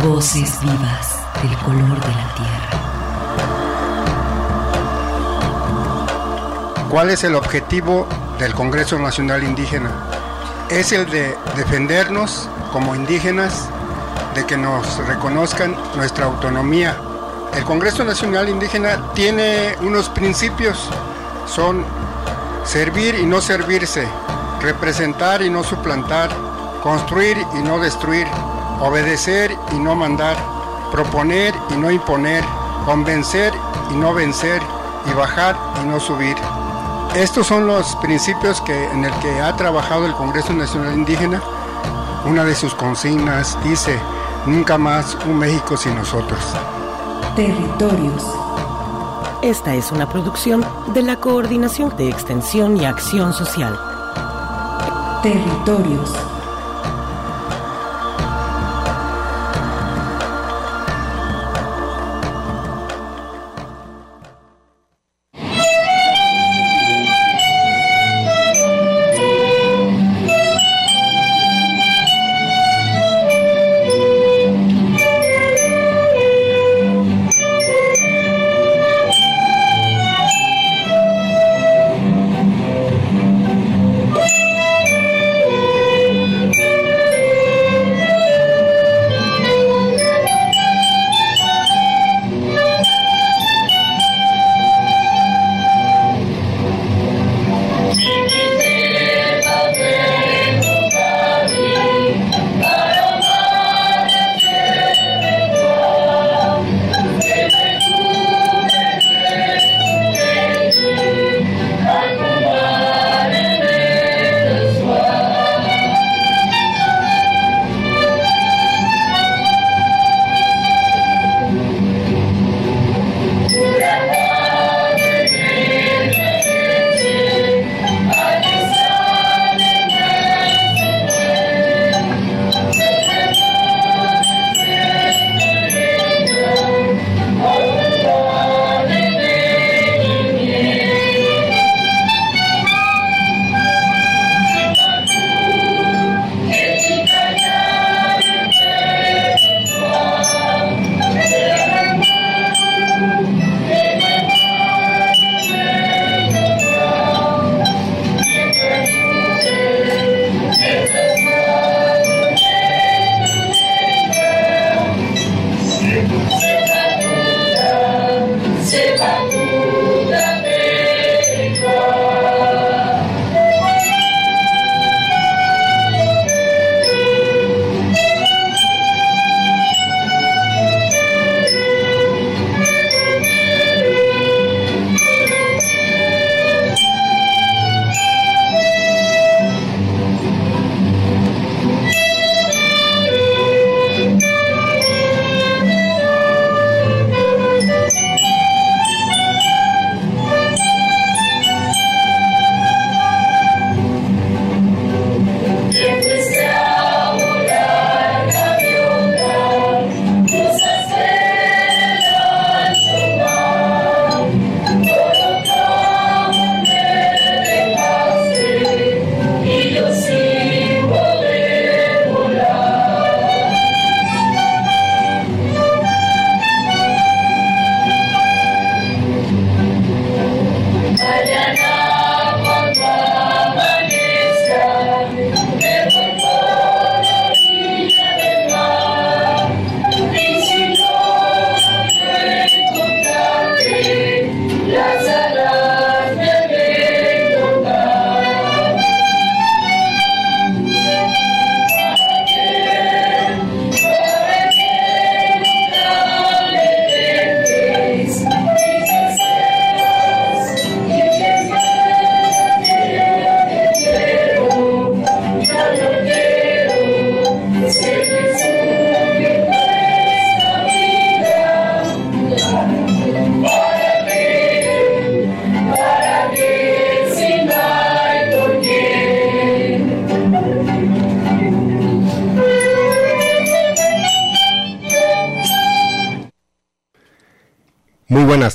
Voces vivas del color de la tierra. ¿Cuál es el objetivo del Congreso Nacional Indígena? Es el de defendernos como indígenas, de que nos reconozcan nuestra autonomía. El Congreso Nacional Indígena tiene unos principios, son servir y no servirse, representar y no suplantar, construir y no destruir, obedecer y no mandar, proponer y no imponer, convencer y no vencer, y bajar y no subir. Estos son los principios que, en el que ha trabajado el Congreso Nacional Indígena. Una de sus consignas dice, nunca más un México sin nosotros. Territorios. Esta es una producción de la Coordinación de Extensión y Acción Social. Territorios.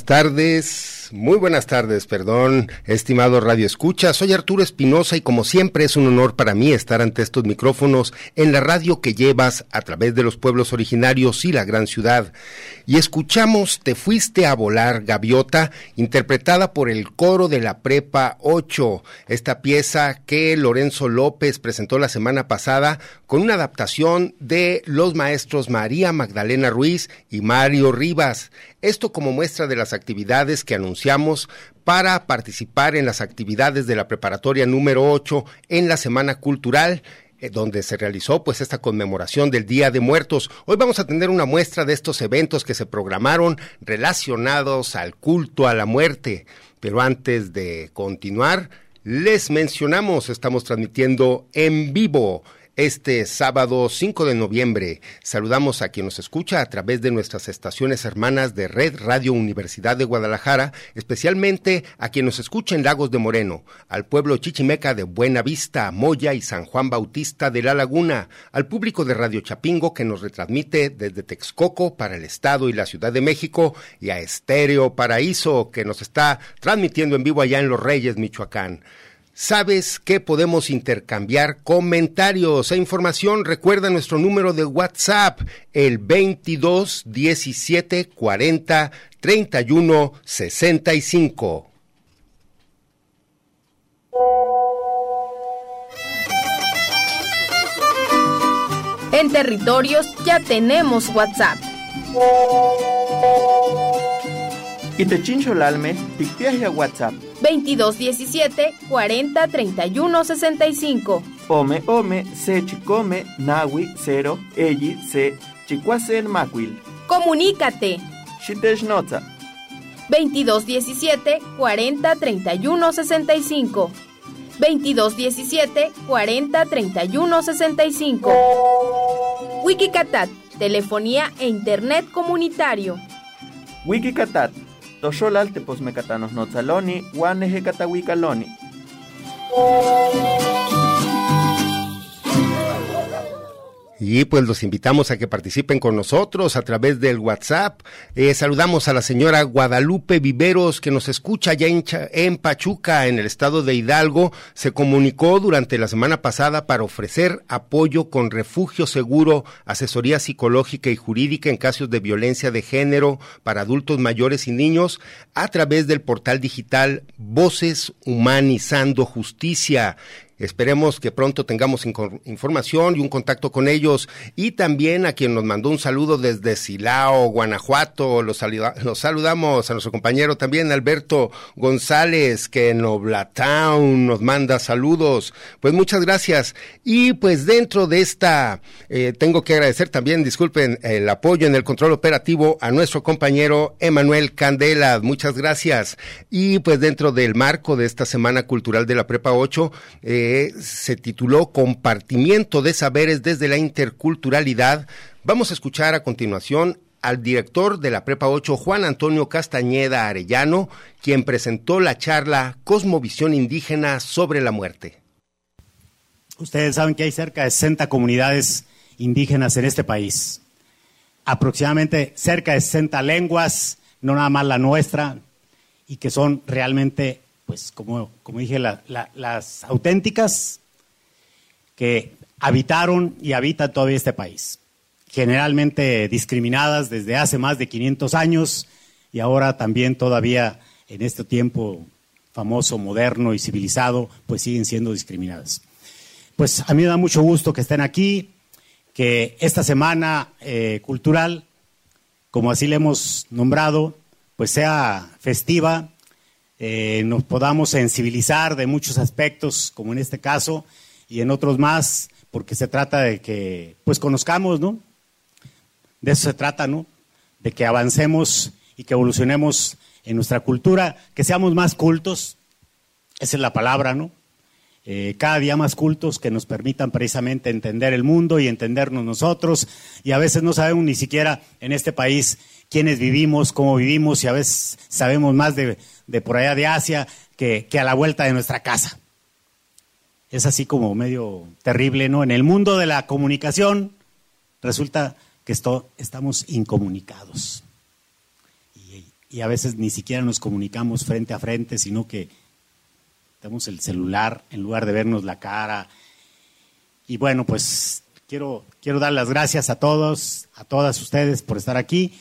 Tardes. muy buenas tardes, perdón, estimado Radio Escucha. Soy Arturo Espinosa y como siempre es un honor para mí estar ante estos micrófonos en la radio que llevas a través de los pueblos originarios y la gran ciudad. Y escuchamos Te fuiste a volar, Gaviota, interpretada por el coro de la Prepa 8. Esta pieza que Lorenzo López presentó la semana pasada con una adaptación de los maestros María Magdalena Ruiz y Mario Rivas. Esto como muestra de las actividades que anunciamos para participar en las actividades de la preparatoria número 8 en la Semana Cultural eh, donde se realizó pues esta conmemoración del Día de Muertos. Hoy vamos a tener una muestra de estos eventos que se programaron relacionados al culto a la muerte. Pero antes de continuar, les mencionamos, estamos transmitiendo en vivo este sábado 5 de noviembre. Saludamos a quien nos escucha a través de nuestras estaciones hermanas de Red Radio Universidad de Guadalajara, especialmente a quien nos escucha en Lagos de Moreno, al pueblo chichimeca de Buena Vista, Moya y San Juan Bautista de La Laguna, al público de Radio Chapingo que nos retransmite desde Texcoco para el Estado y la Ciudad de México y a Estéreo Paraíso que nos está transmitiendo en vivo allá en Los Reyes, Michoacán. ¿Sabes que podemos intercambiar comentarios e información? Recuerda nuestro número de WhatsApp, el 22 17 40 31 65. En territorios ya tenemos WhatsApp. Y te chincho el alme, a WhatsApp 2217 40 31 65. Ome, ome, se chicome, nawi, cero, elli, se, chicuasen, macuil. Comunícate. Shiteshnota. 2217 40 31 65. 2217 40 31 65. Wikicatat, telefonía e internet comunitario. Wikicatat, Tosholal teposmecatanos notzaloni, guaneje catahuicaloni. Y pues los invitamos a que participen con nosotros a través del WhatsApp. Eh, saludamos a la señora Guadalupe Viveros que nos escucha ya en, en, Pachuca, en el estado de Hidalgo. Se comunicó durante la semana pasada para ofrecer apoyo con refugio seguro, asesoría psicológica y jurídica en casos de violencia de género para adultos mayores y niños a través del portal digital Voces Humanizando Justicia. Esperemos que pronto tengamos información y un contacto con ellos. Y también a quien nos mandó un saludo desde Silao, Guanajuato. Los, los saludamos a nuestro compañero también, Alberto González, que en Oblatown nos manda saludos. Pues muchas gracias. Y pues dentro de esta, eh, tengo que agradecer también, disculpen, el apoyo en el control operativo a nuestro compañero Emanuel Candela. Muchas gracias. Y pues dentro del marco de esta Semana Cultural de la Prepa 8, eh, se tituló Compartimiento de Saberes desde la Interculturalidad. Vamos a escuchar a continuación al director de la Prepa 8, Juan Antonio Castañeda Arellano, quien presentó la charla Cosmovisión Indígena sobre la muerte. Ustedes saben que hay cerca de 60 comunidades indígenas en este país. Aproximadamente cerca de 60 lenguas, no nada más la nuestra, y que son realmente pues como, como dije, las auténticas que habitaron y habitan todavía este país, generalmente discriminadas desde hace más de 500 años y ahora también todavía en este tiempo famoso, moderno y civilizado, pues siguen siendo discriminadas. Pues a mí me da mucho gusto que estén aquí, que esta semana eh, cultural, como así le hemos nombrado, pues sea festiva, eh, nos podamos sensibilizar de muchos aspectos, como en este caso, y en otros más, porque se trata de que, pues, conozcamos, ¿no? De eso se trata, ¿no? De que avancemos y que evolucionemos en nuestra cultura, que seamos más cultos, esa es la palabra, ¿no? Eh, cada día más cultos que nos permitan precisamente entender el mundo y entendernos nosotros, y a veces no sabemos ni siquiera en este país quiénes vivimos, cómo vivimos, y a veces sabemos más de de por allá de Asia que, a la vuelta de nuestra casa. Es así como medio terrible, ¿no? En el mundo de la comunicación resulta que esto, estamos incomunicados. Y y a veces ni siquiera nos comunicamos frente a frente, sino que tenemos el celular en lugar de vernos la cara. Y bueno, pues quiero, quiero dar las gracias a todos, a todas ustedes por estar aquí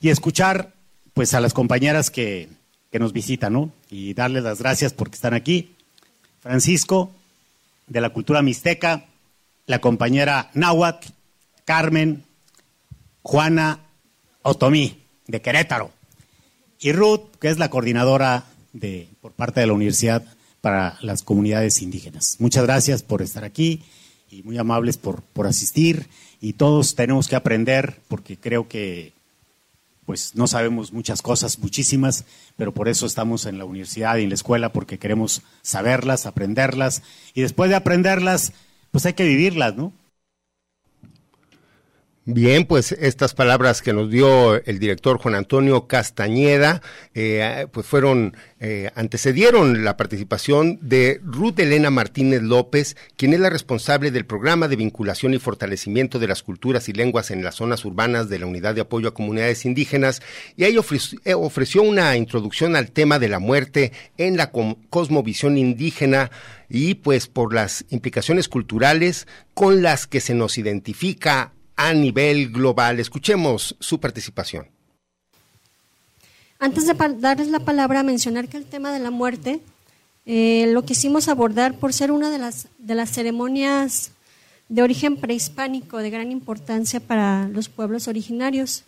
y escuchar pues a las compañeras que, que nos visitan, ¿no? Y darles las gracias porque están aquí. Francisco, de la cultura mixteca, la compañera Náhuatl, Carmen, Juana Otomí, de Querétaro, y Ruth, que es la coordinadora de, por parte de la Universidad para las comunidades indígenas. Muchas gracias por estar aquí y muy amables por, por asistir y todos tenemos que aprender porque creo que pues no sabemos muchas cosas, muchísimas, pero por eso estamos en la universidad y en la escuela porque queremos saberlas, aprenderlas y después de aprenderlas, pues hay que vivirlas, ¿no? Bien, pues estas palabras que nos dio el director Juan Antonio Castañeda, eh, pues fueron, eh, antecedieron la participación de Ruth Elena Martínez López, quien es la responsable del programa de vinculación y fortalecimiento de las culturas y lenguas en las zonas urbanas de la Unidad de Apoyo a Comunidades Indígenas, y ahí ofreció, eh, ofreció una introducción al tema de la muerte en la cosmovisión indígena y pues por las implicaciones culturales con las que se nos identifica a nivel global. Escuchemos su participación. Antes de darles la palabra, mencionar que el tema de la muerte eh, lo quisimos abordar por ser una de las, de las ceremonias de origen prehispánico de gran importancia para los pueblos originarios.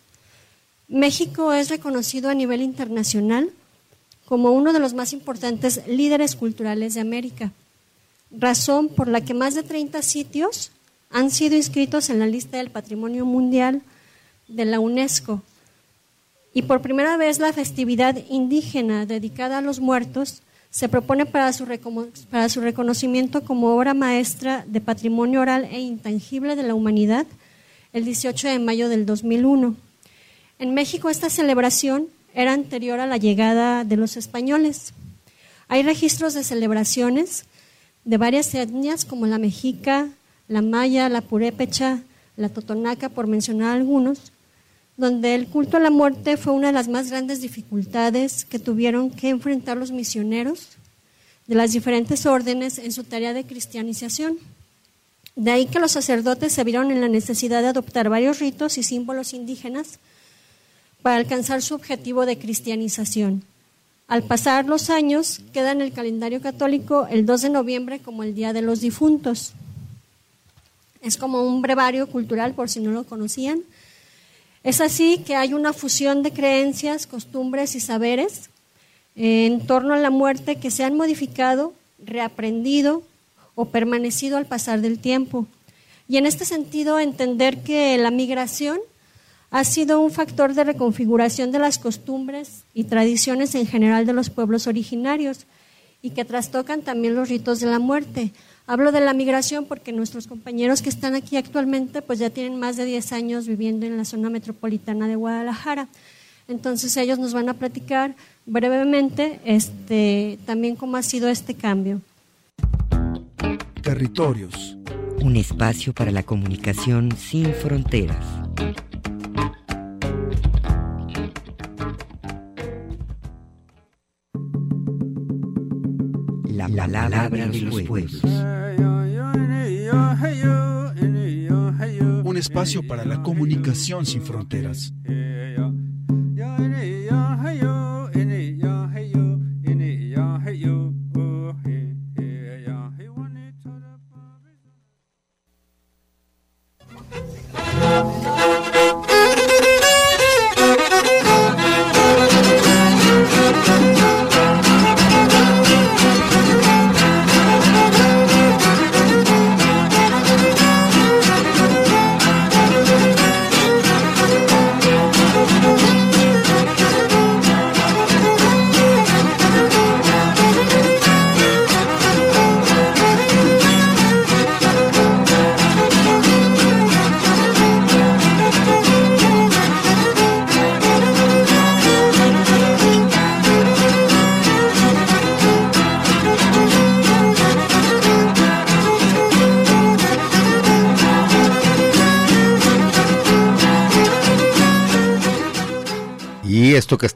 México es reconocido a nivel internacional como uno de los más importantes líderes culturales de América, razón por la que más de 30 sitios han sido inscritos en la lista del Patrimonio Mundial de la UNESCO. Y por primera vez la festividad indígena dedicada a los muertos se propone para su, reconocimiento como obra maestra de patrimonio oral e intangible de la humanidad el 18 de mayo del 2001. En México esta celebración era anterior a la llegada de los españoles. Hay registros de celebraciones de varias etnias como la mexica, la maya, la purépecha, la totonaca, por mencionar algunos, donde el culto a la muerte fue una de las más grandes dificultades que tuvieron que enfrentar los misioneros de las diferentes órdenes en su tarea de cristianización. De ahí que los sacerdotes se vieron en la necesidad de adoptar varios ritos y símbolos indígenas para alcanzar su objetivo de cristianización. Al pasar los años, queda en el calendario católico el 2 de noviembre como el Día de los Difuntos. Es como un brevario cultural, por si no lo conocían. Es así que hay una fusión de creencias, costumbres y saberes en torno a la muerte que se han modificado, reaprendido o permanecido al pasar del tiempo. Y en este sentido, entender que la migración ha sido un factor de reconfiguración de las costumbres y tradiciones en general de los pueblos originarios y que trastocan también los ritos de la muerte. Hablo de la migración porque nuestros compañeros que están aquí actualmente pues ya tienen más de 10 años viviendo en la zona metropolitana de Guadalajara. Entonces ellos nos van a platicar brevemente este, también cómo ha sido este cambio. Territorios. Un espacio para la comunicación sin fronteras. La palabra, de los pueblos. Espacio para la comunicación sin fronteras.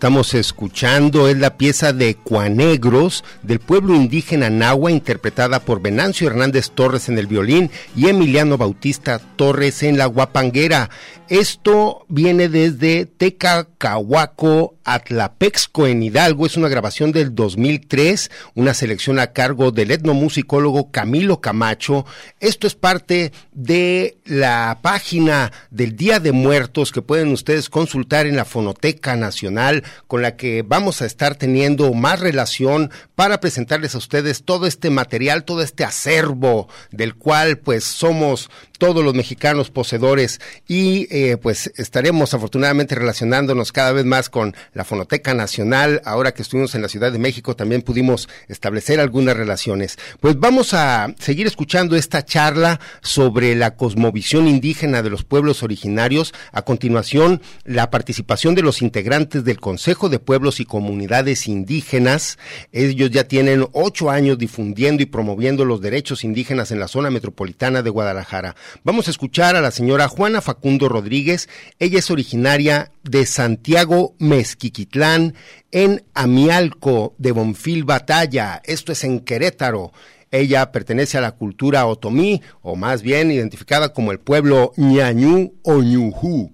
Estamos escuchando es la pieza de Cuanegros del pueblo indígena Nahua, interpretada por Venancio Hernández Torres en el violín y Emiliano Bautista Torres en la guapanguera. Esto viene desde Tecacahuaco, Atlapexco, en Hidalgo. Es una grabación del 2003, una selección a cargo del etnomusicólogo Camilo Camacho. Esto es parte de la página del Día de Muertos que pueden ustedes consultar en la Fonoteca Nacional, con la que vamos a estar teniendo más relación para presentarles a ustedes todo este material, todo este acervo del cual pues somos todos los mexicanos poseedores y eh, pues estaremos afortunadamente relacionándonos cada vez más con la Fonoteca Nacional. Ahora que estuvimos en la Ciudad de México también pudimos establecer algunas relaciones. Pues vamos a seguir escuchando esta charla sobre la cosmovisión indígena de los pueblos originarios. A continuación, la participación de los integrantes del Consejo de Pueblos y Comunidades Indígenas. Ellos ya tienen ocho años difundiendo y promoviendo los derechos indígenas en la zona metropolitana de Guadalajara. Vamos a escuchar a la señora Juana Facundo Rodríguez. Ella es originaria de Santiago Mezquiquitlán, en Amialco de Bonfil Batalla. Esto es en Querétaro. Ella pertenece a la cultura otomí, o más bien identificada como el pueblo ñañú o ñujú.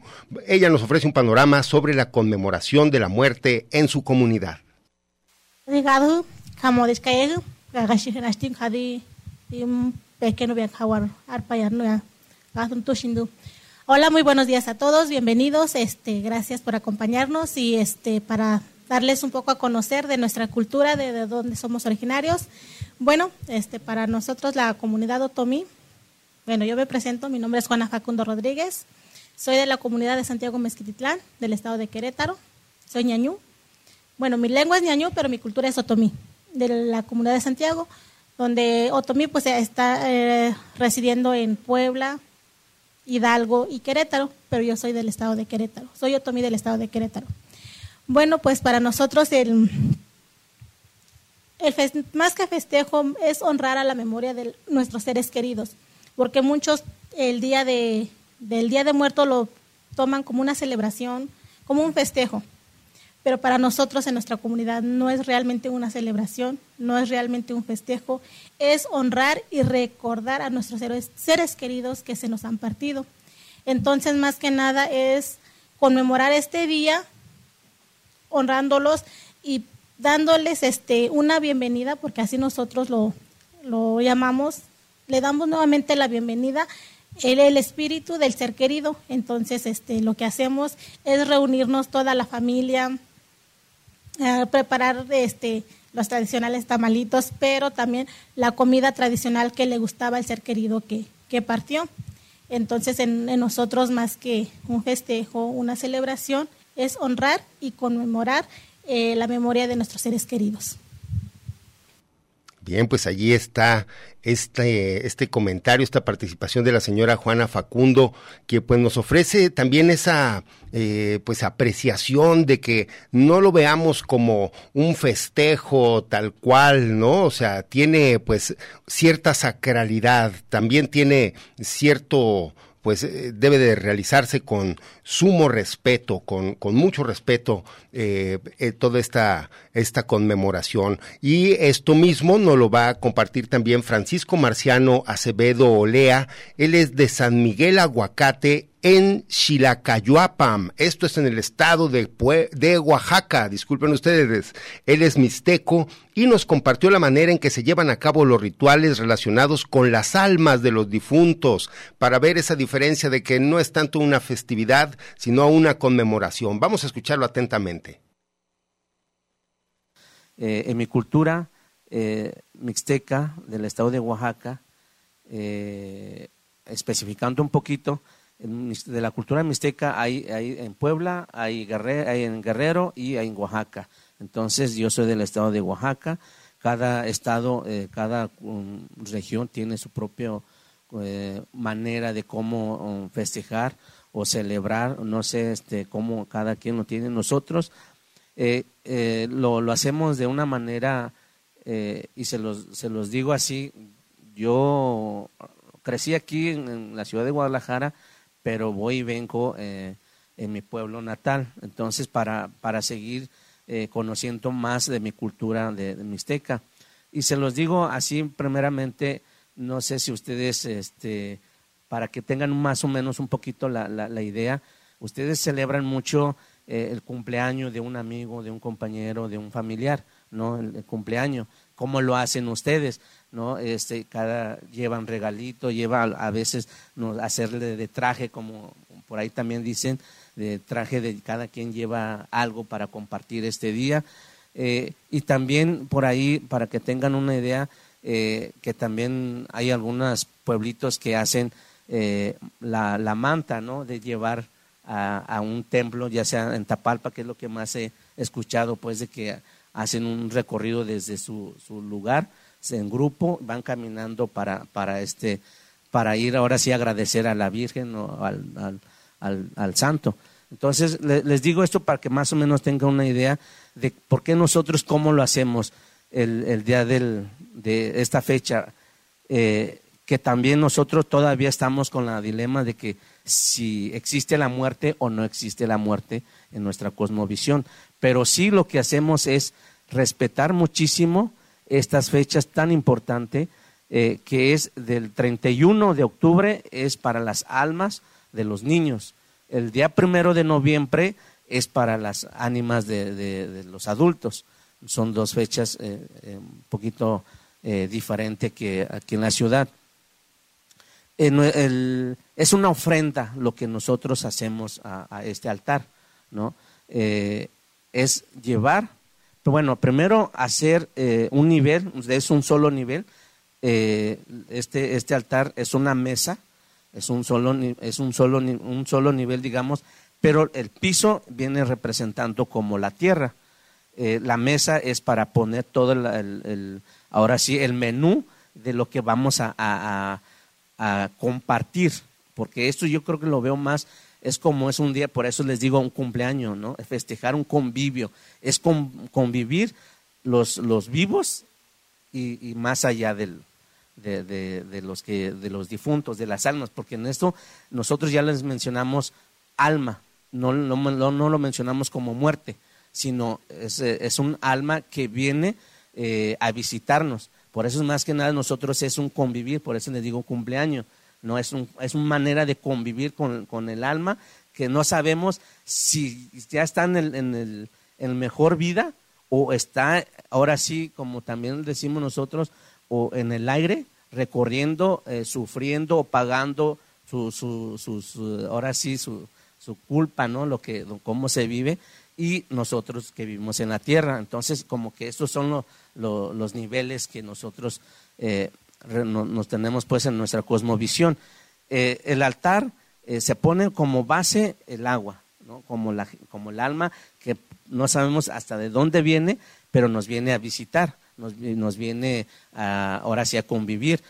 Ella nos ofrece un panorama sobre la conmemoración de la muerte en su comunidad. Hola, muy buenos días a todos, bienvenidos, este, gracias por acompañarnos y este, para darles un poco a conocer de nuestra cultura, de, de dónde somos originarios. Bueno, este, para nosotros la comunidad Otomí, bueno, yo me presento, mi nombre es Juana Facundo Rodríguez, soy de la comunidad de Santiago Mezquititlán, del estado de Querétaro, soy ñañú. Bueno, mi lengua es ñañú, pero mi cultura es otomí, de la comunidad de Santiago donde Otomí pues está eh, residiendo en Puebla, Hidalgo y Querétaro, pero yo soy del estado de Querétaro, soy Otomí del estado de Querétaro. Bueno, pues para nosotros el, el más que festejo es honrar a la memoria de nuestros seres queridos, porque muchos el día de, del Día de Muerto lo toman como una celebración, como un festejo pero para nosotros en nuestra comunidad no es realmente una celebración, no es realmente un festejo, es honrar y recordar a nuestros seres, queridos que se nos han partido. Entonces, más que nada es conmemorar este día, honrándolos y dándoles este, una bienvenida, porque así nosotros lo, lo llamamos, le damos nuevamente la bienvenida el, el, espíritu del ser querido. Entonces, este, lo que hacemos es reunirnos toda la familia, preparar este, los tradicionales tamalitos, pero también la comida tradicional que le gustaba al ser querido que, que partió. Entonces, en, nosotros más que un festejo, una celebración, es honrar y conmemorar eh, la memoria de nuestros seres queridos. Bien, pues allí está este, este comentario, esta participación de la señora Juana Facundo, que pues nos ofrece también esa eh, pues apreciación de que no lo veamos como un festejo tal cual, ¿no? O sea, tiene pues cierta sacralidad, también tiene cierto pues eh, debe de realizarse con sumo respeto, con, con mucho respeto, eh, eh, toda esta, esta conmemoración. Y esto mismo nos lo va a compartir también Francisco Marciano Acevedo Olea. Él es de San Miguel Aguacate, en Xilacayuapam. Esto es en el estado de, Oaxaca, disculpen ustedes. Él es mixteco y nos compartió la manera en que se llevan a cabo los rituales relacionados con las almas de los difuntos, para ver esa diferencia de que no es tanto una festividad, sino una conmemoración. Vamos a escucharlo atentamente. Eh, en mi cultura eh, mixteca del estado de Oaxaca, eh, especificando un poquito, de la cultura mixteca hay, hay en Puebla, hay, hay, en Guerrero y hay en Oaxaca. Entonces yo soy del estado de Oaxaca. Cada estado, eh, cada um, región tiene su propia eh, manera de cómo um, festejar o celebrar. No sé este, cómo cada quien lo tiene. Nosotros eh, lo, lo, hacemos de una manera, y se los, se los digo así, yo crecí aquí en la ciudad de Guadalajara pero voy y vengo eh, en mi pueblo natal. Entonces, para, para seguir eh, conociendo más de mi cultura de, mixteca. Y se los digo así, primeramente, no sé si ustedes, este, para que tengan más o menos un poquito la, la, idea, ustedes celebran mucho eh, el cumpleaños de un amigo, de un compañero, de un familiar, ¿no? El, cumpleaños. ¿Cómo lo hacen ustedes? ¿No? Este, cada, llevan regalito, lleva a, veces no, hacerle de traje, como por ahí también dicen, de traje de cada quien lleva algo para compartir este día. Eh, y también por ahí, para que tengan una idea, eh, que también hay algunos pueblitos que hacen eh, la, la, manta, ¿no? De llevar a, a, un templo, ya sea en Tapalpa, que es lo que más he escuchado, pues de que hacen un recorrido desde su, su lugar, en grupo, van caminando para, para, este, para ir ahora sí a agradecer a la Virgen o al, al al, santo. Entonces, les digo esto para que más o menos tengan una idea de por qué nosotros, cómo lo hacemos el, el día del, de esta fecha, eh, que también nosotros todavía estamos con la dilema de que si existe la muerte o no existe la muerte en nuestra cosmovisión. Pero sí lo que hacemos es respetar muchísimo estas fechas tan importantes, eh, que es del 31 de octubre, es para las almas, de los niños. El día primero de noviembre es para las ánimas de, los adultos. Son dos fechas eh, eh, un poquito eh, diferentes que aquí en la ciudad. es una ofrenda lo que nosotros hacemos a, este altar, ¿no? es llevar, bueno, primero hacer un nivel, es un solo nivel. este, este altar es una mesa es un solo, es un solo, un solo nivel, digamos, pero el piso viene representando como la tierra. Eh, la mesa es para poner todo el, ahora sí, el menú de lo que vamos a, a, compartir, porque esto yo creo que lo veo más, es como es un día, por eso les digo un cumpleaños, ¿no? Festejar un convivio, es convivir los, los vivos y más allá del, de, de, los que, de los difuntos, de las almas, porque en esto nosotros ya les mencionamos alma, no, no, no lo mencionamos como muerte, sino es, es un alma que viene eh, a visitarnos. Por eso es más que nada nosotros es un convivir, por eso les digo cumpleaños, no es, un, es una manera de convivir con, con el alma que no sabemos si ya está en el, en el en mejor vida o está ahora sí, como también decimos nosotros, o en el aire, recorriendo, eh, sufriendo o pagando su, su, ahora sí, su, su, culpa, ¿no? Lo que, cómo se vive, y nosotros que vivimos en la tierra. Entonces, como que estos son los niveles que nosotros eh, nos tenemos pues en nuestra cosmovisión. Eh, el altar se pone como base el agua, ¿no? como, la, como el alma que no sabemos hasta de dónde viene, pero nos viene a visitar nos, viene ahora sí a convivir.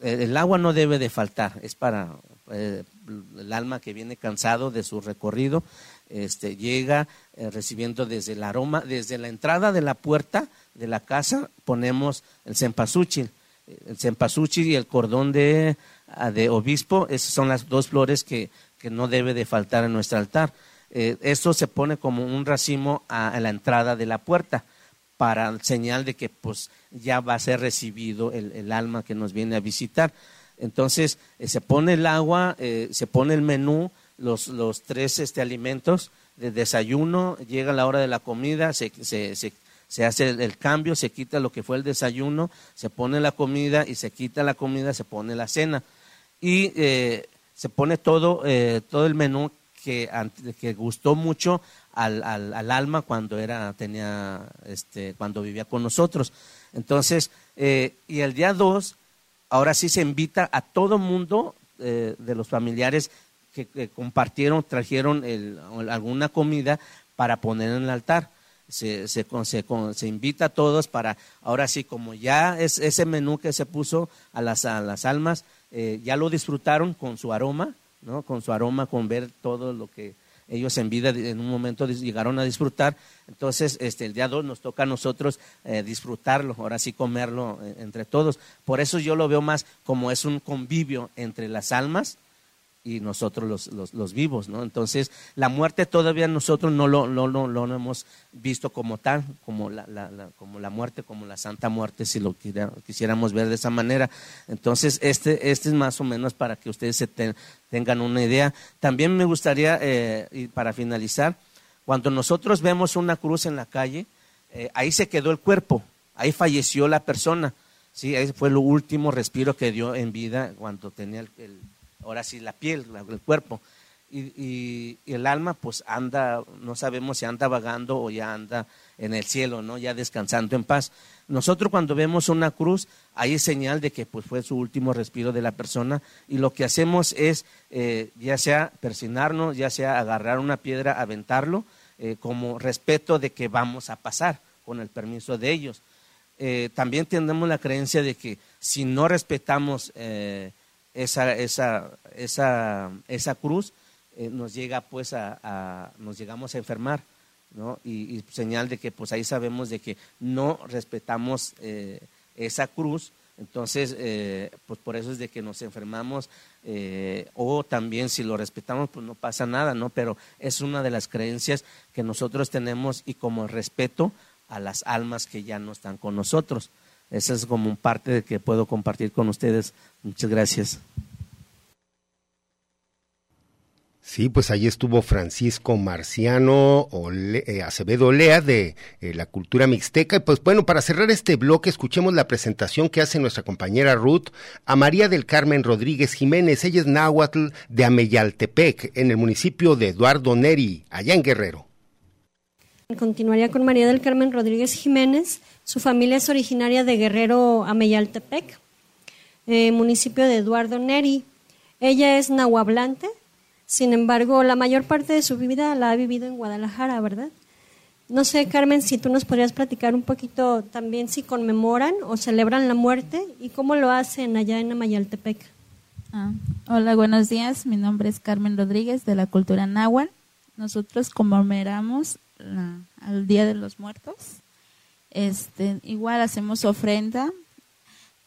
Eh, el agua no debe de faltar, es para eh, el alma que viene cansado de su recorrido, este, llega eh, recibiendo desde el aroma, desde la entrada de la puerta de la casa ponemos el cempasúchil. El cempasúchil y el cordón de, ah, de obispo, esas son las dos flores que, que no debe de faltar en nuestro altar. esto se pone como un racimo a la entrada de la puerta para señal de que pues ya va a ser recibido el, alma que nos viene a visitar. Entonces eh, se pone el agua, eh, se pone el menú, los, los tres este, alimentos de desayuno, llega la hora de la comida, se, se, se, hace el, cambio, se quita lo que fue el desayuno, se pone la comida y se quita la comida, se pone la cena. Y eh, se pone todo, todo el menú que, que gustó mucho al, al, alma cuando era, tenía, este, cuando vivía con nosotros. Entonces, eh, y el día 2, ahora sí se invita a todo mundo eh, de los familiares que, compartieron, trajeron alguna comida para poner en el altar. Se, se, se, invita a todos para, ahora sí, como ya es ese menú que se puso a las, a las almas, eh, ya lo disfrutaron con su aroma, ¿no? con su aroma, con ver todo lo que ellos en vida en un momento llegaron a disfrutar, entonces este, el día 2 nos toca a nosotros eh, disfrutarlo, ahora sí comerlo eh, entre todos. Por eso yo lo veo más como es un convivio entre las almas y nosotros los, los, los, vivos, ¿no? Entonces, la muerte todavía nosotros no lo, no, no, lo hemos visto como tal, como la, la, como la muerte, como la santa muerte, si lo quisiéramos ver de esa manera. Entonces, este, este es más o menos para que ustedes se tengan una idea. También me gustaría, eh, y para finalizar, cuando nosotros vemos una cruz en la calle, eh, ahí se quedó el cuerpo, ahí falleció la persona, ¿sí? Ahí fue el último respiro que dio en vida cuando tenía el ahora sí la piel, el cuerpo. Y, el alma pues anda, no sabemos si anda vagando o ya anda en el cielo, ¿no? Ya descansando en paz. Nosotros cuando vemos una cruz, ahí es señal de que pues fue su último respiro de la persona y lo que hacemos es eh, ya sea persinarnos, ya sea agarrar una piedra, aventarlo, eh, como respeto de que vamos a pasar con el permiso de ellos. Eh, también tenemos la creencia de que si no respetamos esa, esa, esa, esa cruz, eh, nos llega pues a, nos llegamos a enfermar, ¿no? Y, señal de que pues ahí sabemos de que no respetamos eh, esa cruz, entonces eh, pues por eso es de que nos enfermamos o también si lo respetamos pues no pasa nada, ¿no? Pero es una de las creencias que nosotros tenemos y como respeto a las almas que ya no están con nosotros. Esa es como parte de que puedo compartir con ustedes. Muchas gracias. Sí, pues ahí estuvo Francisco Marciano eh, Acevedo Lea de eh, la cultura mixteca. Y pues bueno, para cerrar este bloque, escuchemos la presentación que hace nuestra compañera Ruth a María del Carmen Rodríguez Jiménez. Ella es náhuatl de Ameyaltepec, en el municipio de Eduardo Neri, allá en Guerrero. Continuaría con María del Carmen Rodríguez Jiménez. Su familia es originaria de Guerrero Ameyaltepec, eh, municipio de Eduardo Neri. Ella es nahuablante, sin embargo, la mayor parte de su vida la ha vivido en Guadalajara, ¿verdad? No sé, Carmen, si tú nos podrías platicar un poquito también si conmemoran o celebran la muerte y cómo lo hacen allá en Amayaltepec. Ah, hola, buenos días. Mi nombre es Carmen Rodríguez de la Cultura Náhuatl. Nosotros conmemoramos al Día de los Muertos. Este, igual hacemos ofrenda.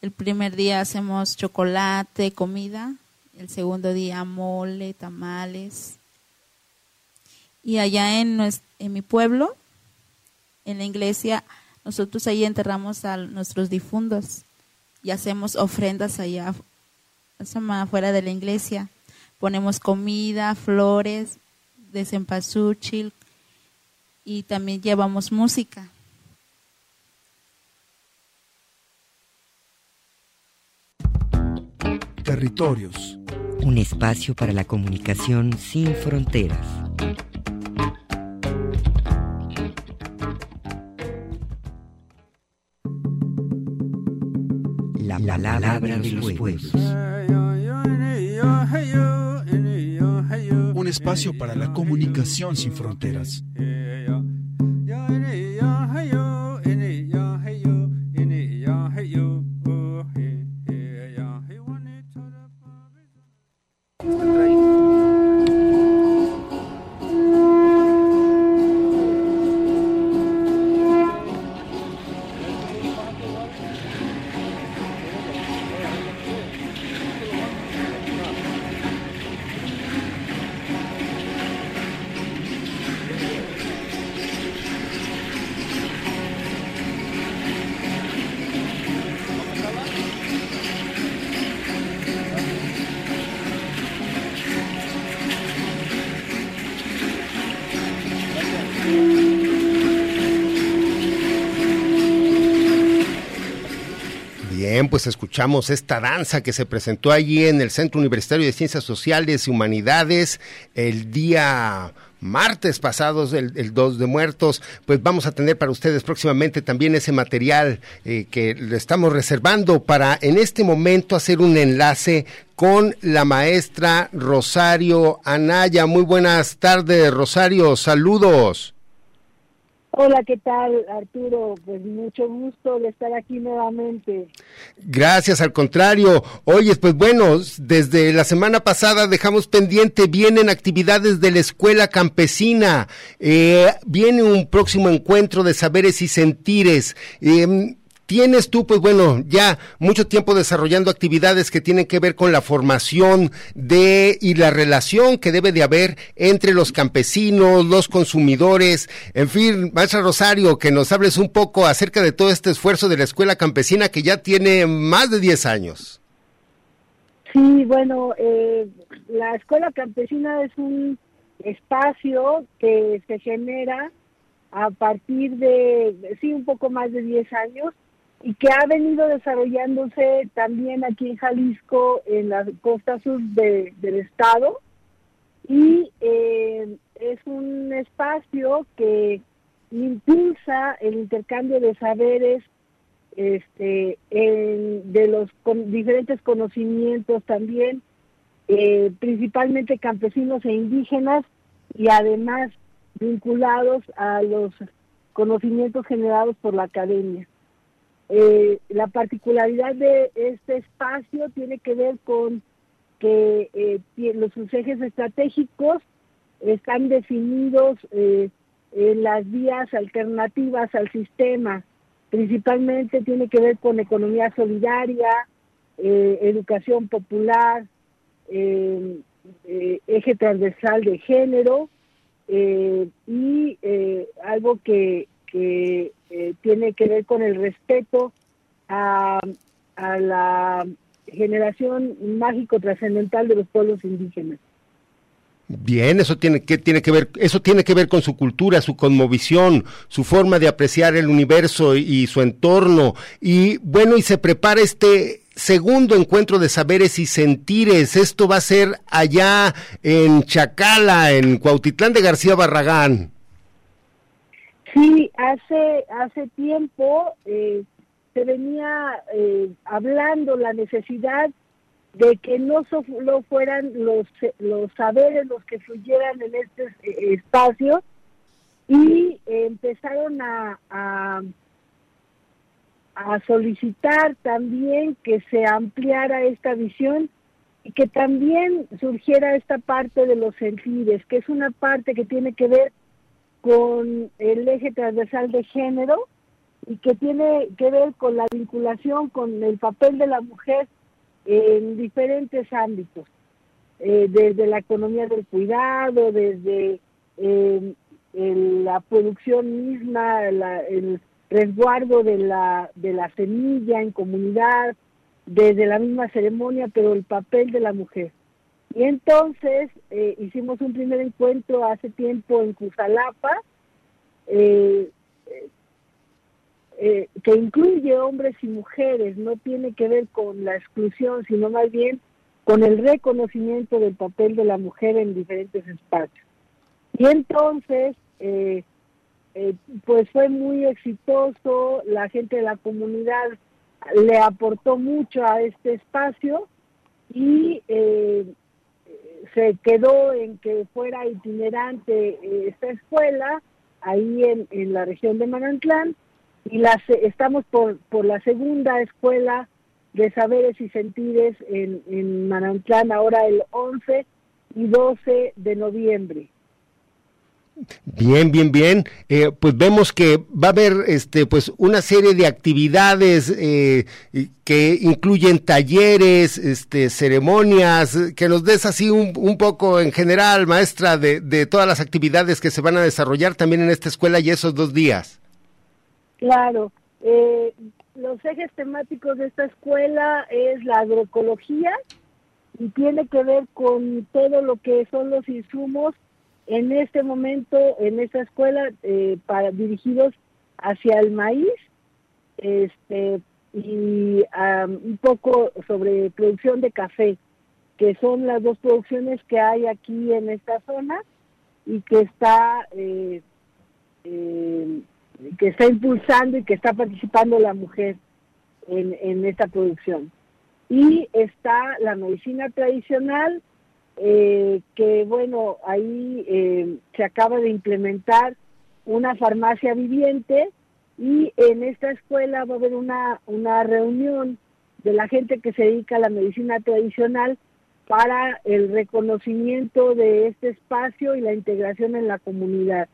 El primer día hacemos chocolate, comida. El segundo día mole, tamales. Y allá en, en mi pueblo, en la iglesia, nosotros ahí enterramos a nuestros difuntos y hacemos ofrendas allá afuera de la iglesia. Ponemos comida, flores de cempasúchil, y también llevamos música. Territorios. Un espacio para la comunicación sin fronteras. La palabra de los pueblos. Un espacio para la comunicación sin fronteras. Pues escuchamos esta danza que se presentó allí en el Centro Universitario de Ciencias Sociales y Humanidades el día martes pasados, el, 2 de muertos, pues vamos a tener para ustedes próximamente también ese material eh, que le estamos reservando para en este momento hacer un enlace con la maestra Rosario Anaya. Muy buenas tardes, Rosario, saludos. Hola, ¿qué tal, Arturo? Pues mucho gusto de estar aquí nuevamente. Gracias, al contrario. Oye, pues bueno, desde la semana pasada dejamos pendiente, vienen actividades de la escuela campesina, eh, viene un próximo encuentro de saberes y sentires. Eh, tienes tú, pues bueno, ya mucho tiempo desarrollando actividades que tienen que ver con la formación de y la relación que debe de haber entre los campesinos, los consumidores, en fin, maestra Rosario, que nos hables un poco acerca de todo este esfuerzo de la escuela campesina que ya tiene más de 10 años. Sí, bueno, eh, la escuela campesina es un espacio que se genera a partir de, sí, un poco más de 10 años y que ha venido desarrollándose también aquí en Jalisco, en la costa sur del estado. Y eh, es un espacio que impulsa el intercambio de saberes este, de los diferentes conocimientos también, eh, principalmente campesinos e indígenas, y además vinculados a los conocimientos generados por la academia. Eh, la particularidad de este espacio tiene que ver con que eh, los sus ejes estratégicos están definidos eh, en las vías alternativas al sistema. Principalmente tiene que ver con economía solidaria, educación popular, eje transversal de género y algo que que eh, tiene que ver con el respeto a, la generación mágico trascendental de los pueblos indígenas. Bien, eso tiene que tiene que ver eso tiene que ver con su cultura, su conmovisión, su forma de apreciar el universo y, su entorno y bueno, y se prepara este segundo encuentro de saberes y sentires. Esto va a ser allá en Chacala, en Cuautitlán de García Barragán. Sí, hace, hace tiempo eh, se venía eh, hablando la necesidad de que no solo fueran los, los saberes los que fluyeran en este eh, espacio y empezaron a, a, a solicitar también que se ampliara esta visión y que también surgiera esta parte de los sentidos, que es una parte que tiene que ver con el eje transversal de género y que tiene que ver con la vinculación con el papel de la mujer en diferentes ámbitos, eh, desde la economía del cuidado, desde eh, la producción misma, el resguardo de la, de la semilla en comunidad, desde la misma ceremonia, pero el papel de la mujer. Y entonces eh, hicimos un primer encuentro hace tiempo en Cusalapa, eh, eh, que incluye hombres y mujeres, no tiene que ver con la exclusión, sino más bien con el reconocimiento del papel de la mujer en diferentes espacios. Y entonces, pues fue muy exitoso, la gente de la comunidad le aportó mucho a este espacio y se quedó en que fuera itinerante eh, esta escuela ahí en, en, la región de Manantlán y las, estamos por, por la segunda escuela de saberes y sentires en, en Manantlán ahora el 11 y 12 de noviembre. Bien, bien, bien. Eh, pues vemos que va a haber este, pues una serie de actividades eh, que incluyen talleres, este, ceremonias, que nos des así un, un poco en general, maestra, de, de, todas las actividades que se van a desarrollar también en esta escuela y esos dos días. Claro. Eh, los ejes temáticos de esta escuela es la agroecología y tiene que ver con todo lo que son los insumos en este momento en esta escuela eh, para dirigidos hacia el maíz este y un poco sobre producción de café que son las dos producciones que hay aquí en esta zona y que está eh, eh, que está impulsando y que está participando la mujer en, en esta producción. Y está la medicina tradicional eh, que bueno, ahí eh, se acaba de implementar una farmacia viviente y en esta escuela va a haber una, una reunión de la gente que se dedica a la medicina tradicional para el reconocimiento de este espacio y la integración en la comunidad.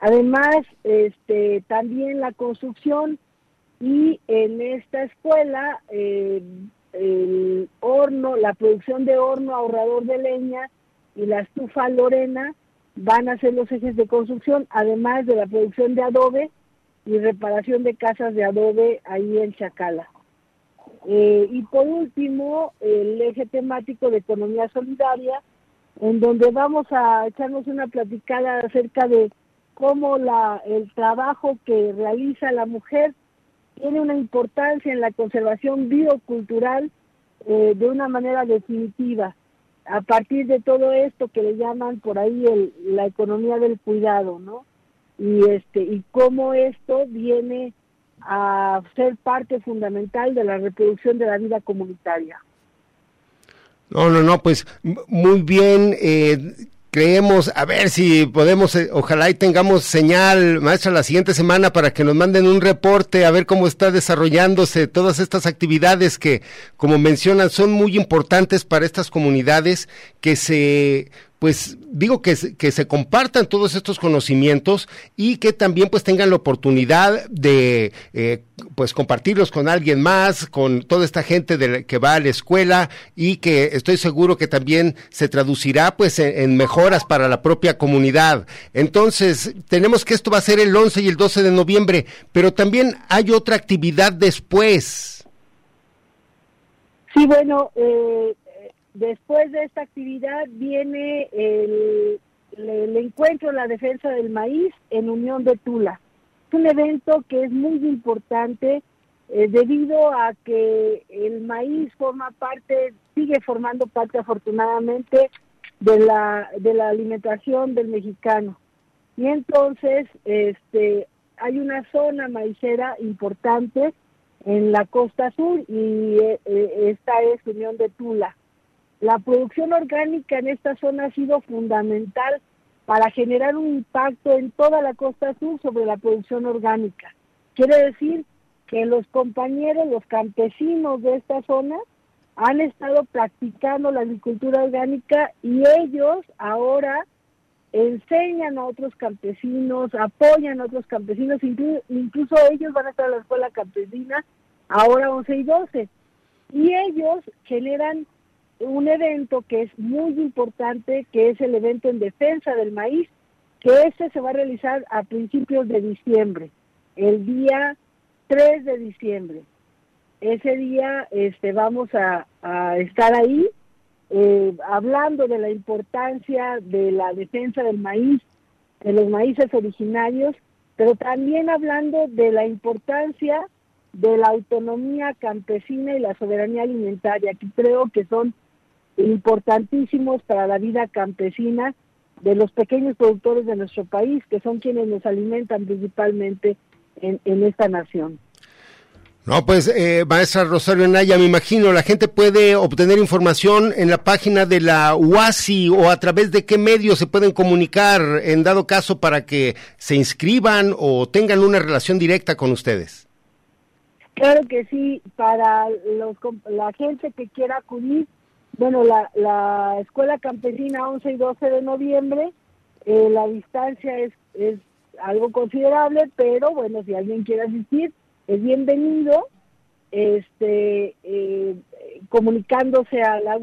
Además, este, también la construcción y en esta escuela eh, el horno, la producción de horno ahorrador de leña y la estufa Lorena van a ser los ejes de construcción, además de la producción de adobe y reparación de casas de adobe ahí en Chacala. Eh, y por último, el eje temático de economía solidaria, en donde vamos a echarnos una platicada acerca de cómo la, el trabajo que realiza la mujer tiene una importancia en la conservación biocultural eh, de una manera definitiva, a partir de todo esto que le llaman por ahí el, la economía del cuidado, ¿no? Y este y cómo esto viene a ser parte fundamental de la reproducción de la vida comunitaria. No, no, no, pues muy bien. Eh, creemos, a ver si podemos, eh, ojalá y tengamos señal, maestra, la siguiente semana para que nos manden un reporte a ver cómo está desarrollándose todas estas actividades que, como mencionan, son muy importantes para estas comunidades que se pues digo que, que se compartan todos estos conocimientos y que también pues tengan la oportunidad de eh, pues compartirlos con alguien más, con toda esta gente de que va a la escuela y que estoy seguro que también se traducirá pues en, en, mejoras para la propia comunidad. Entonces, tenemos que esto va a ser el 11 y el 12 de noviembre, pero también hay otra actividad después. Sí, bueno, eh, Después de esta actividad viene el, el, encuentro La Defensa del Maíz en Unión de Tula. Es un evento que es muy importante eh, debido a que el maíz forma parte, sigue formando parte afortunadamente de la, de la alimentación del mexicano. Y entonces este, hay una zona maicera importante en la costa sur y eh, eh esta es Unión de Tula. La producción orgánica en esta zona ha sido fundamental para generar un impacto en toda la costa sur sobre la producción orgánica. Quiere decir que los compañeros, los campesinos de esta zona, han estado practicando la agricultura orgánica y ellos ahora enseñan a otros campesinos, apoyan a otros campesinos, incluso, ellos van a estar en la escuela campesina ahora 11 y 12. Y ellos generan un evento que es muy importante, que es el evento en defensa del maíz, que este se va a realizar a principios de diciembre, el día 3 de diciembre. Ese día este, vamos a, estar ahí eh, hablando de la importancia de la defensa del maíz, de los maíces originarios, pero también hablando de la importancia de la autonomía campesina y la soberanía alimentaria, que creo que son importantísimos para la vida campesina de los pequeños productores de nuestro país, que son quienes nos alimentan principalmente en, en esta nación. No, pues, eh, maestra Rosario Naya, me imagino, la gente puede obtener información en la página de la UASI o a través de qué medios se pueden comunicar en dado caso para que se inscriban o tengan una relación directa con ustedes. Claro que sí, para los, la gente que quiera acudir bueno, la, la Escuela Campesina 11 y 12 de noviembre, eh, la distancia es, es algo considerable, pero bueno, si alguien quiere asistir, es bienvenido. Este, eh, comunicándose a la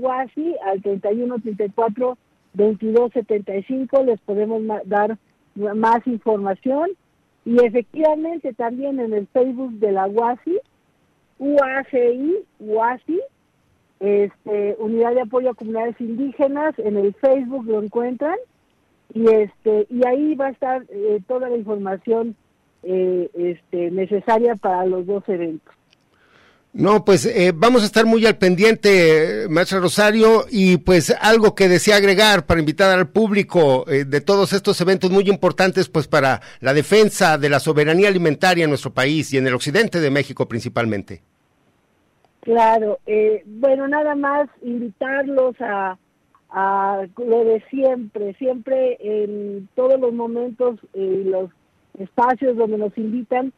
al 31 34 22 75 les podemos dar más información y efectivamente también en el Facebook de la UASI, UACI, UASI, este, Unidad de Apoyo a Comunidades Indígenas, en el Facebook lo encuentran y este y ahí va a estar eh, toda la información eh, este, necesaria para los dos eventos. No, pues eh, vamos a estar muy al pendiente, maestra Rosario, y pues algo que desea agregar para invitar al público de todos estos eventos muy importantes, pues para la defensa de la soberanía alimentaria en nuestro país y en el occidente de México principalmente. Claro, eh, bueno, nada más invitarlos a, lo de siempre, siempre en todos los momentos y los espacios donde nos invitan,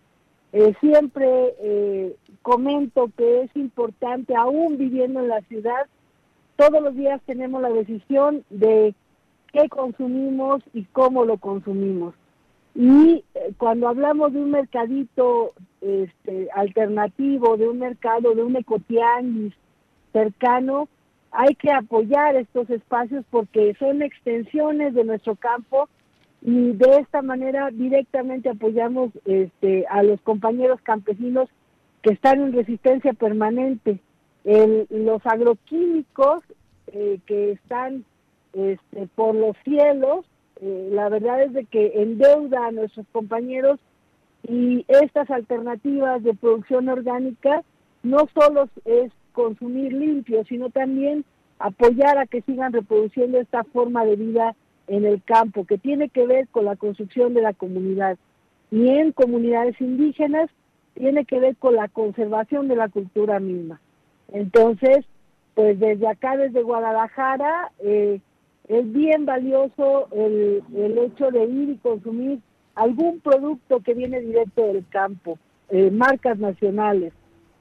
eh, siempre eh, comento que es importante, aún viviendo en la ciudad, todos los días tenemos la decisión de qué consumimos y cómo lo consumimos. Y eh, cuando hablamos de un mercadito este, alternativo, de un mercado, de un ecotianguis cercano, hay que apoyar estos espacios porque son extensiones de nuestro campo y de esta manera directamente apoyamos este, a los compañeros campesinos que están en resistencia permanente. los agroquímicos eh, que están este, por los cielos, eh, la verdad es de que endeuda a nuestros compañeros y estas alternativas de producción orgánica no solo es consumir limpio, sino también apoyar a que sigan reproduciendo esta forma de vida en el campo, que tiene que ver con la construcción de la comunidad. Y en comunidades indígenas tiene que ver con la conservación de la cultura misma. Entonces, pues desde acá, desde Guadalajara, eh, es bien valioso el, el hecho de ir y consumir algún producto que viene directo del campo, eh, marcas nacionales,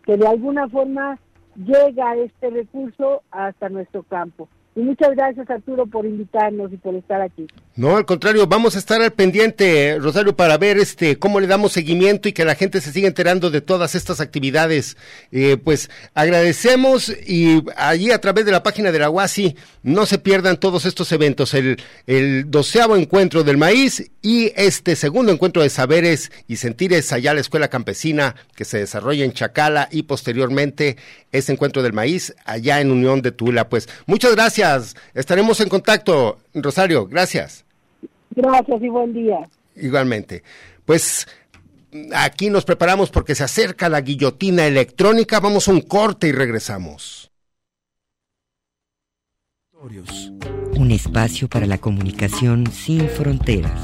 que de alguna forma llega este recurso hasta nuestro campo. Y muchas gracias Arturo por invitarnos y por estar aquí. No, al contrario, vamos a estar al pendiente, Rosario, para ver este cómo le damos seguimiento y que la gente se siga enterando de todas estas actividades. Eh, pues agradecemos y allí a través de la página de la UASI no se pierdan todos estos eventos, el, el doceavo encuentro del maíz y este segundo encuentro de saberes y sentires allá la Escuela Campesina que se desarrolla en Chacala y posteriormente ese encuentro del maíz allá en Unión de Tula. Pues muchas gracias Estaremos en contacto. Rosario, gracias. Gracias y buen día. Igualmente. Pues aquí nos preparamos porque se acerca la guillotina electrónica. Vamos a un corte y regresamos. Un espacio para la comunicación sin fronteras.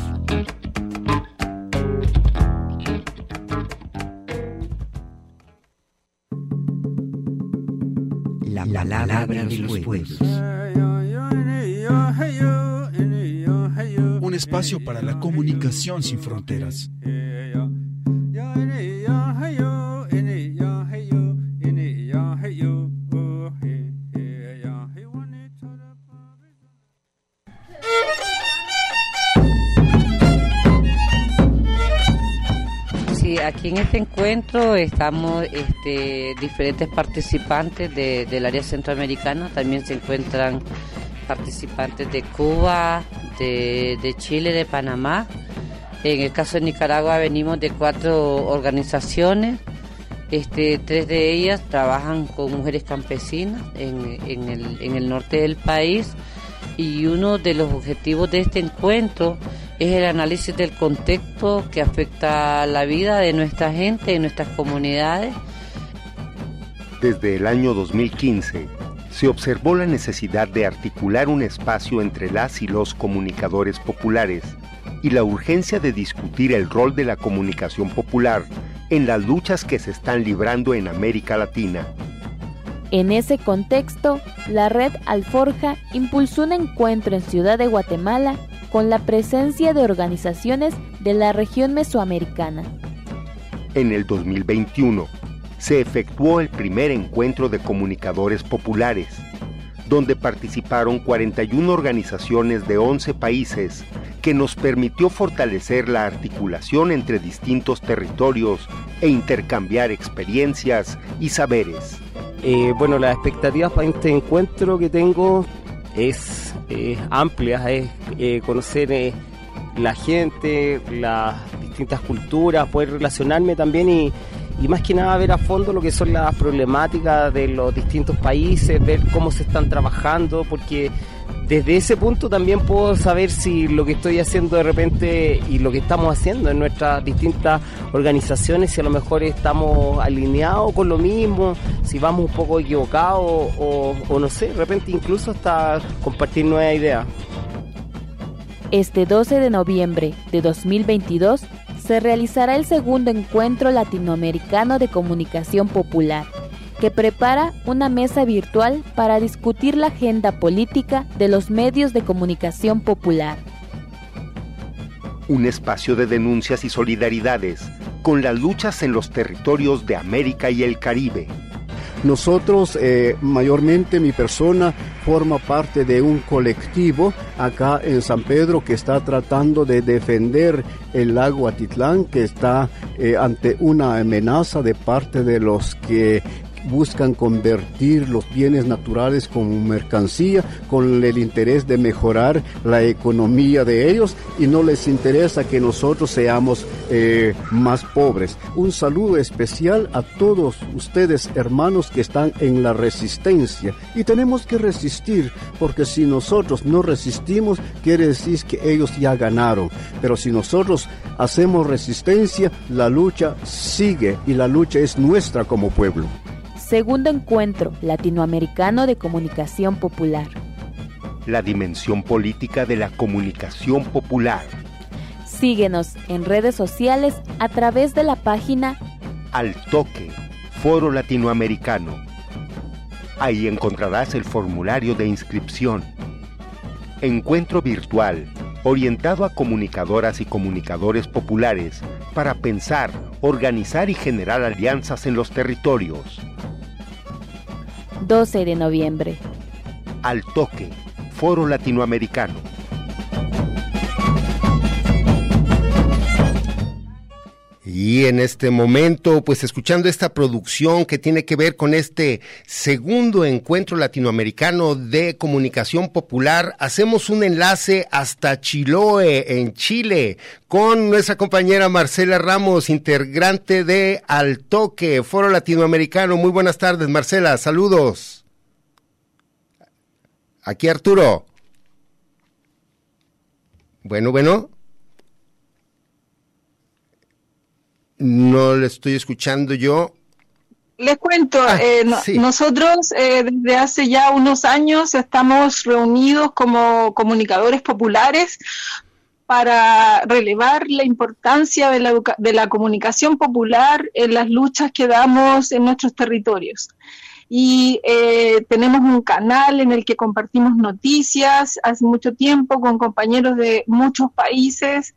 La palabra de los pueblos. Un espacio para la comunicación sin fronteras. Aquí en este encuentro estamos este, diferentes participantes del área centroamericana, también se encuentran participantes de Cuba, de, Chile, de Panamá. En el caso de Nicaragua venimos de cuatro organizaciones, este, tres de ellas trabajan con mujeres campesinas en, el, en el norte del país. Y uno de los objetivos de este encuentro es el análisis del contexto que afecta la vida de nuestra gente, de nuestras comunidades. Desde el año 2015, se observó la necesidad de articular un espacio entre las y los comunicadores populares y la urgencia de discutir el rol de la comunicación popular en las luchas que se están librando en América Latina. En ese contexto, la red Alforja impulsó un encuentro en Ciudad de Guatemala con la presencia de organizaciones de la región mesoamericana. En el 2021, se efectuó el primer encuentro de comunicadores populares, donde participaron 41 organizaciones de 11 países, que nos permitió fortalecer la articulación entre distintos territorios e intercambiar experiencias y saberes. Eh, bueno, las expectativas para este encuentro que tengo es amplia, es eh, conocer eh, la gente, las distintas culturas, poder relacionarme también y y más que nada ver a fondo lo que son las problemáticas de los distintos países, ver cómo se están trabajando, porque desde ese punto también puedo saber si lo que estoy haciendo de repente y lo que estamos haciendo en nuestras distintas organizaciones, si a lo mejor estamos alineados con lo mismo, si vamos un poco equivocados o, o no sé, de repente incluso hasta compartir nuevas ideas. Este 12 de noviembre de 2022 se realizará el segundo encuentro latinoamericano de comunicación popular, que prepara una mesa virtual para discutir la agenda política de los medios de comunicación popular. Un espacio de denuncias y solidaridades con las luchas en los territorios de América y el Caribe. Nosotros, eh, mayormente mi persona, forma parte de un colectivo acá en San Pedro que está tratando de defender el lago Atitlán, que está eh, ante una amenaza de parte de los que buscan convertir los bienes naturales como mercancía con el interés de mejorar la economía de ellos y no les interesa que nosotros seamos eh, más pobres. Un saludo especial a todos ustedes hermanos que están en la resistencia. Y tenemos que resistir porque si nosotros no resistimos quiere decir que ellos ya ganaron. Pero si nosotros hacemos resistencia la lucha sigue y la lucha es nuestra como pueblo segundo encuentro latinoamericano de comunicación popular. La dimensión política de la comunicación popular. Síguenos en redes sociales a través de la página Al Toque, Foro Latinoamericano. Ahí encontrarás el formulario de inscripción. Encuentro virtual orientado a comunicadoras y comunicadores populares para pensar, organizar y generar alianzas en los territorios. 12 de noviembre. Al Toque, Foro Latinoamericano. Y en este momento, pues escuchando esta producción que tiene que ver con este segundo encuentro latinoamericano de comunicación popular, hacemos un enlace hasta Chiloé, en Chile, con nuestra compañera Marcela Ramos, integrante de Al Toque, Foro Latinoamericano. Muy buenas tardes, Marcela, saludos. Aquí Arturo. Bueno, bueno. No le estoy escuchando yo. Les cuento, ah, eh, nosotros eh, desde hace ya unos años estamos reunidos como comunicadores populares para relevar la importancia de la, de la comunicación popular en las luchas que damos en nuestros territorios. Y eh, tenemos un canal en el que compartimos noticias. Hace mucho tiempo con compañeros de muchos países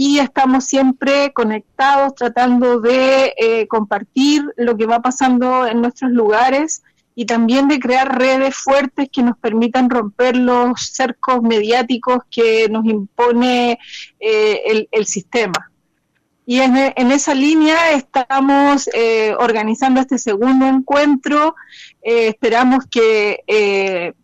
y estamos siempre conectados tratando de eh, compartir lo que va pasando en nuestros lugares y también de crear redes fuertes que nos permitan romper los cercos mediáticos que nos impone eh, el, sistema. Y en, esa línea estamos eh, organizando este segundo encuentro. esperamos que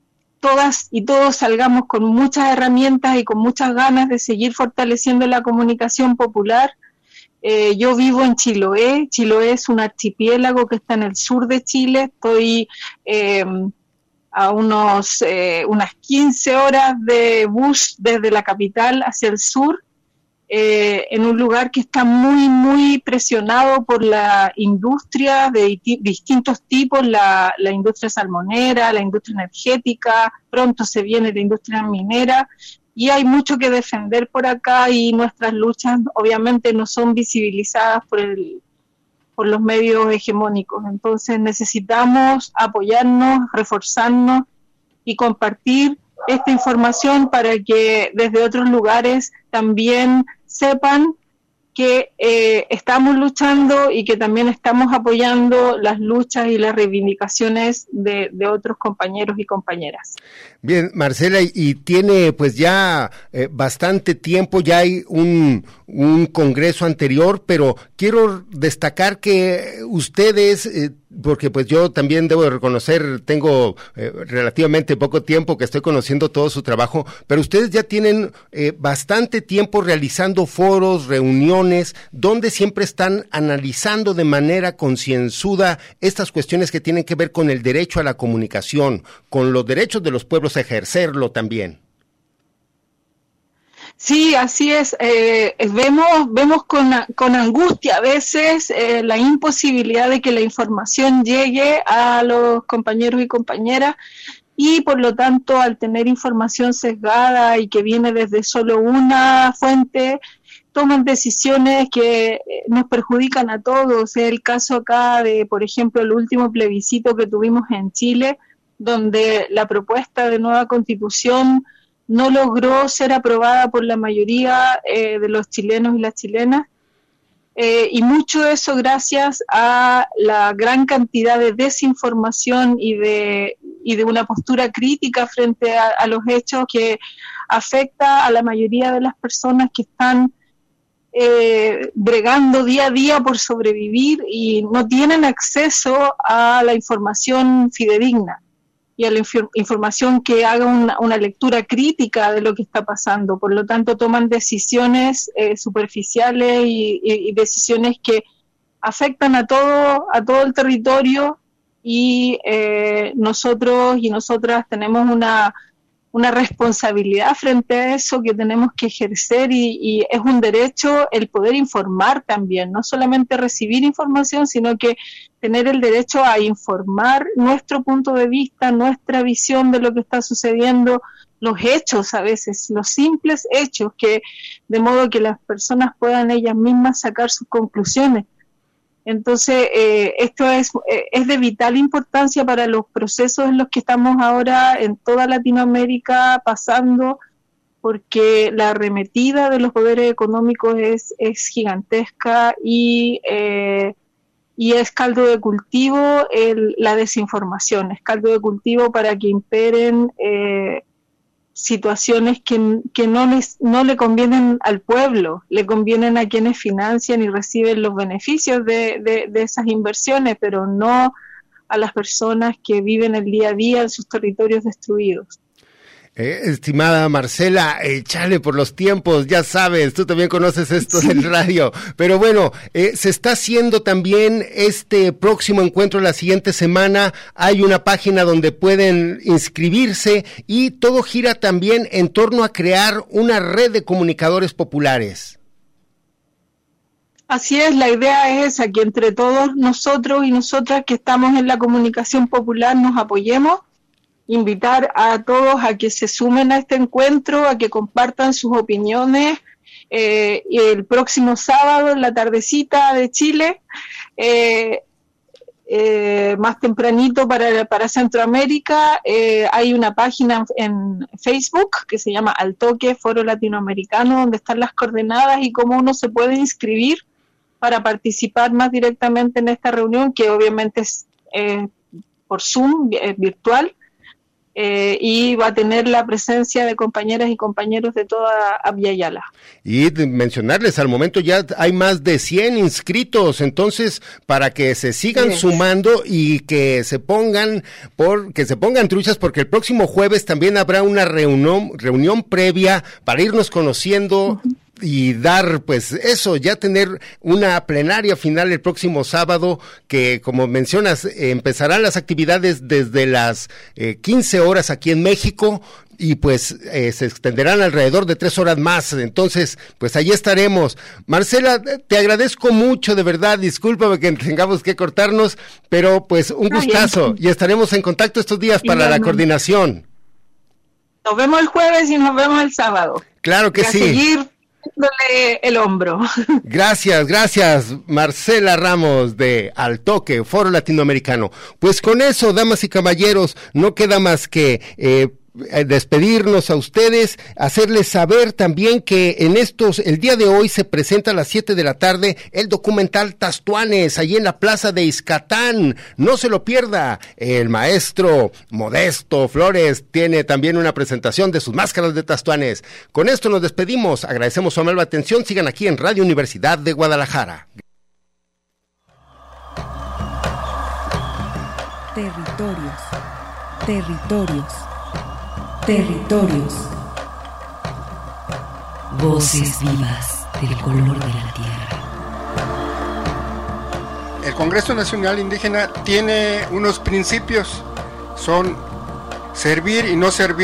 todas y todos salgamos con muchas herramientas y con muchas ganas de seguir fortaleciendo la comunicación popular. Eh, yo vivo en Chiloé. Chiloé es un archipiélago que está en el sur de Chile. Estoy em, a unos, eh, unas 15 horas de bus desde la capital hacia el sur eh, en un lugar que está muy, muy presionado por la industria de distintos tipos, la, industria salmonera, la industria energética, pronto se viene la industria minera, y hay mucho que defender por acá y nuestras luchas obviamente no son visibilizadas por, el, por los medios hegemónicos. Entonces necesitamos apoyarnos, reforzarnos y compartir esta información para que desde otros lugares también sepan que eh, estamos luchando y que también estamos apoyando las luchas y las reivindicaciones de, otros compañeros y compañeras. Bien, Marcela, y tiene pues ya eh, bastante tiempo, ya hay un, un, congreso anterior, pero quiero destacar que ustedes... Eh, porque pues yo también debo reconocer, tengo eh, relativamente poco tiempo que estoy conociendo todo su trabajo, pero ustedes ya tienen bastante tiempo realizando foros, reuniones, donde siempre están analizando de manera concienzuda estas cuestiones que tienen que ver con el derecho a la comunicación, con los derechos de los pueblos ejercerlo también. Sí, así es. Eh, vemos vemos con, con, angustia a veces eh, la imposibilidad de que la información llegue a los compañeros y compañeras y por lo tanto al tener información sesgada y que viene desde solo una fuente, toman decisiones que eh, nos perjudican a todos. El caso acá de, por ejemplo, el último plebiscito que tuvimos en Chile, donde la propuesta de nueva constitución no logró ser aprobada por la mayoría eh, de los chilenos y las chilenas. Eh, y mucho de eso gracias a la gran cantidad de desinformación y de, y de una postura crítica frente a, los hechos que afecta a la mayoría de las personas que están eh, bregando día a día por sobrevivir y no tienen acceso a la información fidedigna y a la información que haga una, lectura crítica de lo que está pasando. Por lo tanto, toman decisiones eh, superficiales y, decisiones que afectan a todo, a todo el territorio y eh, nosotros y nosotras tenemos una, una responsabilidad frente a eso que tenemos que ejercer y, y, es un derecho el poder informar también, no solamente recibir información, sino que tener el derecho a informar nuestro punto de vista, nuestra visión de lo que está sucediendo, los hechos a veces, los simples hechos, que de modo que las personas puedan ellas mismas sacar sus conclusiones. Entonces, eh, esto es, eh, es de vital importancia para los procesos en los que estamos ahora en toda Latinoamérica pasando, porque la arremetida de los poderes económicos es, es gigantesca y eh, y es caldo de cultivo la desinformación, es caldo de cultivo para que imperen eh, situaciones que, que no, les, no le convienen al pueblo, le convienen a quienes financian y reciben los beneficios de, de, de esas inversiones, pero no a las personas que viven el día a día en sus territorios destruidos. Eh, estimada Marcela, échale por los tiempos, ya sabes, tú también conoces esto del radio. Pero bueno, eh, se está haciendo también este próximo encuentro la siguiente semana. Hay una página donde pueden inscribirse y todo gira también en torno a crear una red de comunicadores populares. Así es, la idea es esa, que entre todos nosotros y nosotras que estamos en la comunicación popular nos apoyemos invitar a todos a que se sumen a este encuentro, a que compartan sus opiniones. Eh, el próximo sábado, en la tardecita de Chile, eh, eh, más tempranito para, para Centroamérica, hay una página en Facebook que se llama Al Toque Foro Latinoamericano, donde están las coordenadas y cómo uno se puede inscribir para participar más directamente en esta reunión, que obviamente es por Zoom, virtual, eh, y va a tener la presencia de compañeras y compañeros de toda Yala. Y mencionarles, al momento ya hay más de 100 inscritos, entonces para que se sigan sumando y que se pongan por que se pongan truchas porque el próximo jueves también habrá una reunión reunión previa para irnos conociendo y dar, pues eso, ya tener una plenaria final el próximo sábado, que como mencionas, empezarán las actividades desde las 15 eh, horas aquí en México y pues eh, se extenderán alrededor de tres horas más. Entonces, pues ahí estaremos. Marcela, te agradezco mucho, de verdad. Discúlpame que tengamos que cortarnos, pero pues un gustazo y estaremos en contacto estos días para la coordinación. Nos vemos el jueves y nos vemos el sábado. Claro que sí el hombro. Gracias, gracias, Marcela Ramos de Al Toque, Foro Latinoamericano. Pues con eso, damas y caballeros, no queda más que eh, eh, despedirnos a ustedes, hacerles saber también que en estos, el día de hoy se presenta a las 7 de la tarde el documental Tastuanes, allí en la plaza de Iscatán. No se lo pierda. El maestro Modesto Flores tiene también una presentación de sus máscaras de Tastuanes. Con esto nos despedimos. Agradecemos su amable atención. Sigan aquí en Radio Universidad de Guadalajara. Territorios. Territorios Territorios. Voces vivas del color de la tierra. El Congreso Nacional Indígena tiene unos principios, son servir y no servir